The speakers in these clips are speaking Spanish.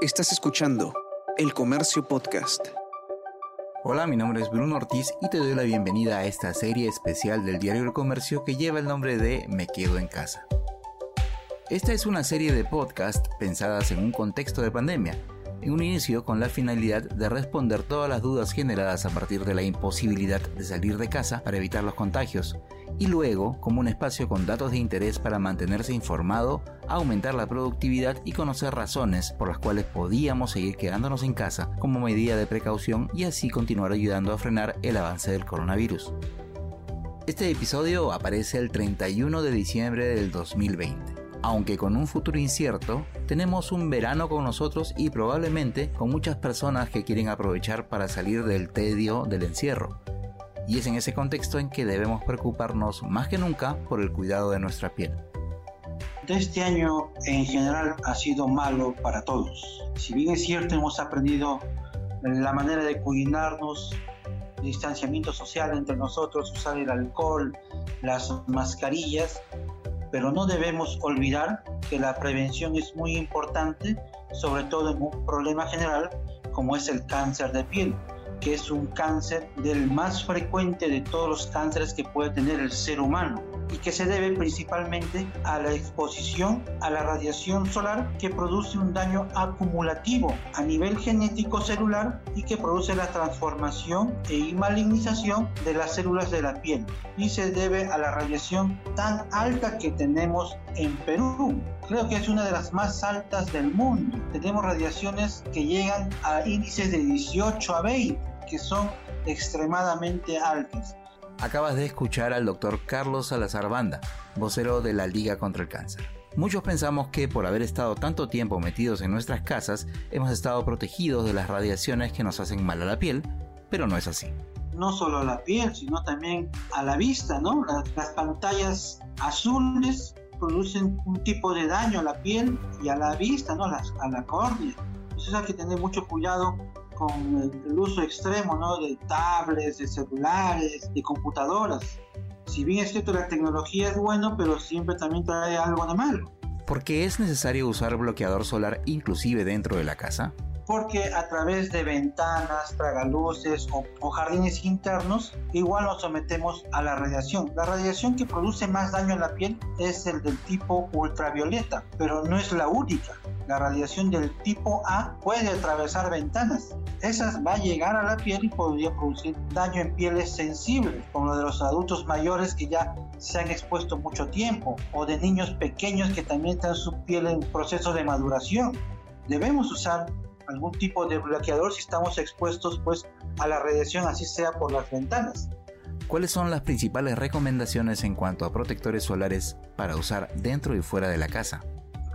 Estás escuchando El Comercio Podcast. Hola, mi nombre es Bruno Ortiz y te doy la bienvenida a esta serie especial del diario El Comercio que lleva el nombre de Me Quedo en Casa. Esta es una serie de podcasts pensadas en un contexto de pandemia en un inicio con la finalidad de responder todas las dudas generadas a partir de la imposibilidad de salir de casa para evitar los contagios, y luego como un espacio con datos de interés para mantenerse informado, aumentar la productividad y conocer razones por las cuales podíamos seguir quedándonos en casa como medida de precaución y así continuar ayudando a frenar el avance del coronavirus. Este episodio aparece el 31 de diciembre del 2020 aunque con un futuro incierto, tenemos un verano con nosotros y probablemente con muchas personas que quieren aprovechar para salir del tedio del encierro. Y es en ese contexto en que debemos preocuparnos más que nunca por el cuidado de nuestra piel. Este año en general ha sido malo para todos. Si bien es cierto hemos aprendido la manera de cuidarnos, distanciamiento social entre nosotros, usar el alcohol, las mascarillas, pero no debemos olvidar que la prevención es muy importante, sobre todo en un problema general como es el cáncer de piel, que es un cáncer del más frecuente de todos los cánceres que puede tener el ser humano y que se debe principalmente a la exposición a la radiación solar que produce un daño acumulativo a nivel genético celular y que produce la transformación e malignización de las células de la piel y se debe a la radiación tan alta que tenemos en Perú. Creo que es una de las más altas del mundo. Tenemos radiaciones que llegan a índices de 18 a 20 que son extremadamente altas. Acabas de escuchar al doctor Carlos Salazar Banda, vocero de la Liga contra el Cáncer. Muchos pensamos que por haber estado tanto tiempo metidos en nuestras casas, hemos estado protegidos de las radiaciones que nos hacen mal a la piel, pero no es así. No solo a la piel, sino también a la vista, ¿no? Las, pantallas azules producen un tipo de daño a la piel y a la vista, ¿no? a la córnea. Entonces hay que tener mucho cuidado con el uso extremo ¿no? de tablets, de celulares, de computadoras. Si bien es cierto la tecnología es bueno, pero siempre también trae algo de malo. ¿Por qué es necesario usar bloqueador solar inclusive dentro de la casa? Porque a través de ventanas, tragaluces o, o, jardines internos, igual nos sometemos a la radiación. La radiación que produce más daño en la piel es el del tipo ultravioleta, pero no es la única. La radiación del tipo A puede atravesar ventanas. Esas va a llegar a la piel y podría producir daño en pieles sensibles, como lo de los adultos mayores que ya se han expuesto mucho tiempo, o de niños pequeños que también están su piel en proceso de maduración. Debemos usar algún tipo de bloqueador si estamos expuestos pues a la radiación así sea por las ventanas. ¿Cuáles son las principales recomendaciones en cuanto a protectores solares para usar dentro y fuera de la casa?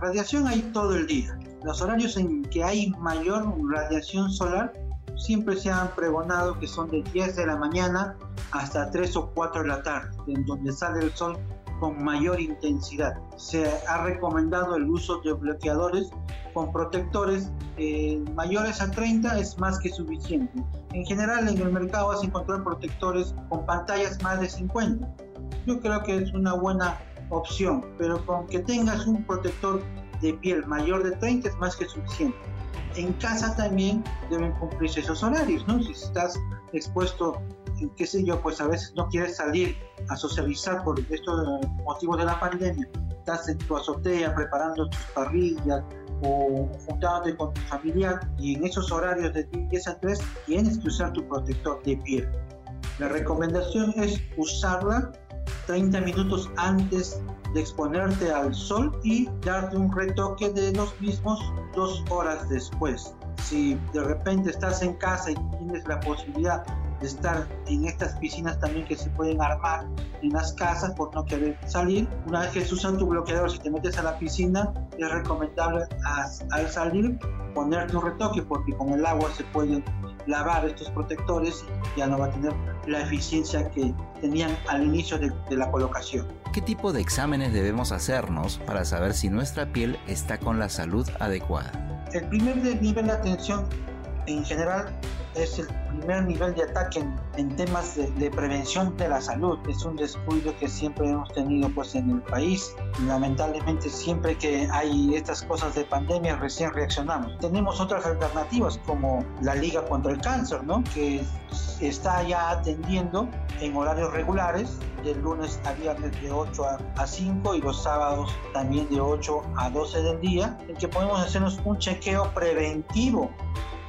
Radiación hay todo el día. Los horarios en que hay mayor radiación solar siempre se han pregonado que son de 10 de la mañana hasta 3 o 4 de la tarde, en donde sale el sol con mayor intensidad. Se ha recomendado el uso de bloqueadores con protectores eh, mayores a 30 es más que suficiente. En general en el mercado vas a encontrar protectores con pantallas más de 50. Yo creo que es una buena opción, pero con que tengas un protector de piel mayor de 30 es más que suficiente. En casa también deben cumplirse esos horarios, ¿no? Si estás expuesto qué sé yo, pues a veces no quieres salir a socializar por estos motivos de la pandemia, estás en tu azotea preparando tus parrillas o juntándote con tu familiar y en esos horarios de 10 a 3 tienes que usar tu protector de piel. La recomendación es usarla 30 minutos antes de exponerte al sol y darte un retoque de los mismos dos horas después. Si de repente estás en casa y tienes la posibilidad estar en estas piscinas también que se pueden armar en las casas por no querer salir. Una vez que usas tu bloqueador, si te metes a la piscina, es recomendable al salir ponerte un retoque porque con el agua se pueden lavar estos protectores y ya no va a tener la eficiencia que tenían al inicio de, de la colocación. ¿Qué tipo de exámenes debemos hacernos para saber si nuestra piel está con la salud adecuada? El primer nivel de atención en general es el primer nivel de ataque en, temas de, prevención de la salud. Es un descuido que siempre hemos tenido pues en el país. Lamentablemente siempre que hay estas cosas de pandemia recién reaccionamos. Tenemos otras alternativas como la Liga contra el Cáncer, ¿no? que está ya atendiendo en horarios regulares de lunes a viernes de 8 a, 5 y los sábados también de 8 a 12 del día, en que podemos hacernos un chequeo preventivo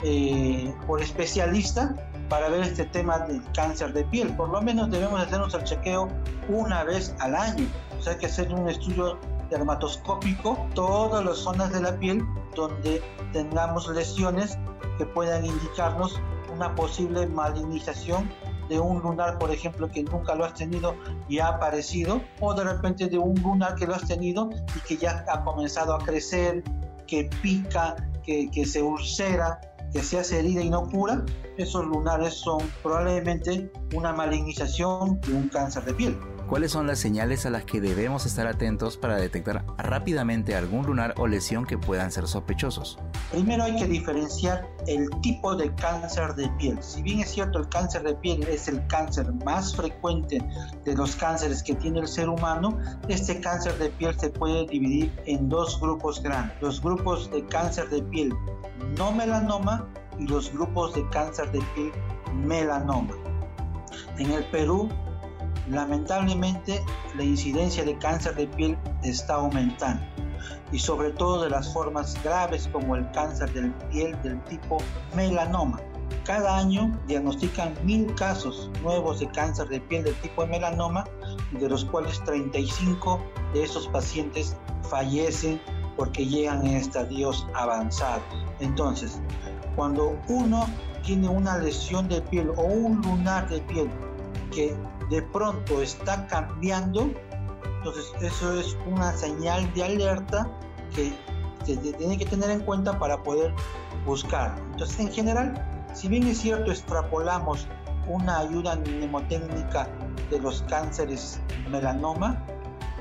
eh, por especialista para ver este tema del cáncer de piel. Por lo menos debemos hacernos el chequeo una vez al año. O sea, hay que hacer un estudio dermatoscópico todas las zonas de la piel donde tengamos lesiones que puedan indicarnos una posible malignización de un lunar, por ejemplo, que nunca lo has tenido y ha aparecido, o de repente de un lunar que lo has tenido y que ya ha comenzado a crecer, que pica, que, que se ulcera, que se hace herida y no cura, esos lunares son probablemente una malignización de un cáncer de piel. ¿Cuáles son las señales a las que debemos estar atentos para detectar rápidamente algún lunar o lesión que puedan ser sospechosos? Primero hay que diferenciar el tipo de cáncer de piel. Si bien es cierto el cáncer de piel es el cáncer más frecuente de los cánceres que tiene el ser humano, este cáncer de piel se puede dividir en dos grupos grandes. Los grupos de cáncer de piel no melanoma y los grupos de cáncer de piel melanoma. En el Perú lamentablemente la incidencia de cáncer de piel está aumentando y sobre todo de las formas graves como el cáncer de piel del tipo melanoma. Cada año diagnostican mil casos nuevos de cáncer de piel del tipo melanoma, de los cuales 35 de esos pacientes fallecen porque llegan en estadios avanzados. Entonces, cuando uno tiene una lesión de piel o un lunar de piel que de pronto está cambiando, entonces eso es una señal de alerta que se tiene que tener en cuenta para poder buscar. Entonces, en general, si bien es cierto, extrapolamos una ayuda mnemotécnica de los cánceres melanoma,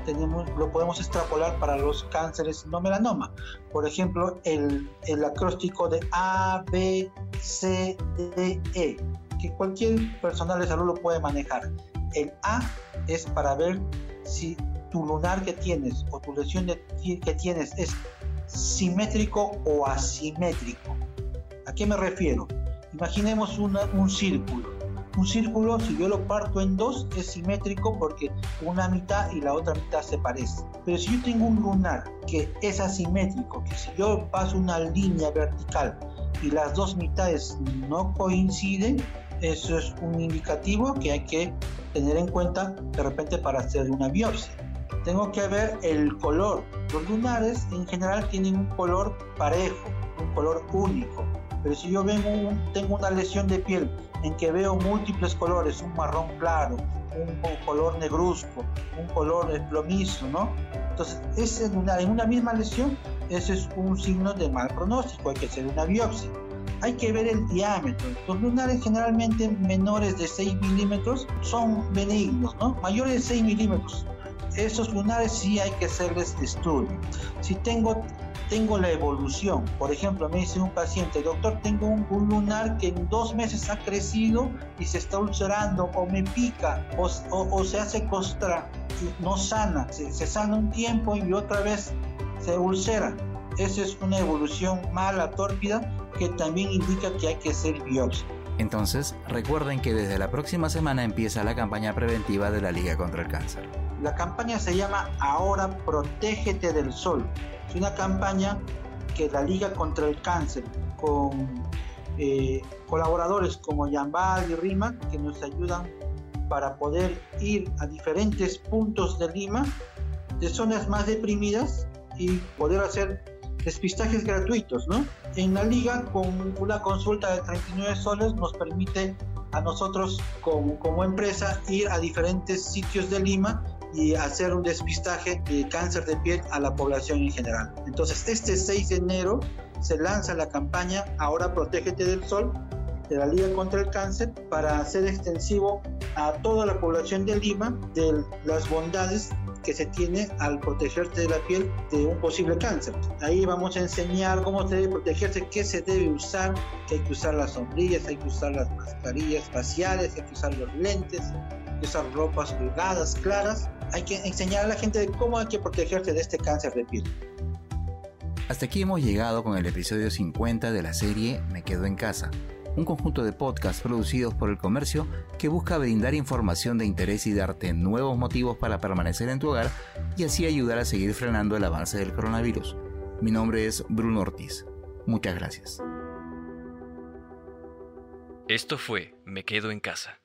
tenemos, lo podemos extrapolar para los cánceres no melanoma. Por ejemplo, el, el acróstico de A, B, C, D, E, que cualquier personal de salud lo puede manejar. El A es para ver si tu lunar que tienes o tu lesión que tienes es simétrico o asimétrico. ¿A qué me refiero? Imaginemos un círculo. Un círculo, si yo lo parto en dos, es simétrico porque una mitad y la otra mitad se parecen. Pero si yo tengo un lunar que es asimétrico, que si yo paso una línea vertical y las dos mitades no coinciden, eso es un indicativo que hay que tener en cuenta de repente para hacer una biopsia. Tengo que ver el color. Los lunares en general tienen un color parejo, un color único. Pero si yo tengo una lesión de piel en que veo múltiples colores, un marrón claro, un, color negruzco, un color plomizo, ¿no? Entonces, ese lunar en una misma lesión, ese es un signo de mal pronóstico, hay que hacer una biopsia hay que ver el diámetro. Los lunares generalmente menores de 6 milímetros son benignos, ¿no? Mayores de 6 milímetros. Esos lunares sí hay que hacerles estudio. Si tengo, tengo la evolución, por ejemplo, me dice un paciente, doctor, tengo un, lunar que en dos meses ha crecido y se está ulcerando o me pica o, se hace costra no sana, se, se sana un tiempo y otra vez se ulcera. Esa es una evolución mala, tórpida, que también indica que hay que hacer biopsia. Entonces, recuerden que desde la próxima semana empieza la campaña preventiva de la Liga contra el Cáncer. La campaña se llama Ahora Protégete del Sol. Es una campaña que la Liga contra el Cáncer, con eh, colaboradores como Yambal y Rima, que nos ayudan para poder ir a diferentes puntos de Lima, de zonas más deprimidas, y poder hacer despistajes gratuitos, ¿no? En la liga, con una consulta de 39 soles, nos permite a nosotros como, como empresa ir a diferentes sitios de Lima y hacer un despistaje de cáncer de piel a la población en general. Entonces, este 6 de enero se lanza la campaña Ahora Protégete del Sol de la Liga contra el Cáncer para hacer extensivo a toda la población de Lima de las bondades que se tiene al protegerse de la piel de un posible cáncer. Ahí vamos a enseñar cómo se debe protegerse, qué se debe usar, que hay que usar las sombrillas, hay que usar las mascarillas faciales, hay que usar los lentes, hay que usar ropas holgadas, claras. Hay que enseñar a la gente de cómo hay que protegerse de este cáncer de piel. Hasta aquí hemos llegado con el episodio 50 de la serie Me Quedo en Casa, un conjunto de podcasts producidos por el comercio que busca brindar información de interés y darte nuevos motivos para permanecer en tu hogar y así ayudar a seguir frenando el avance del coronavirus. Mi nombre es Bruno Ortiz. Muchas gracias. Esto fue Me Quedo en Casa.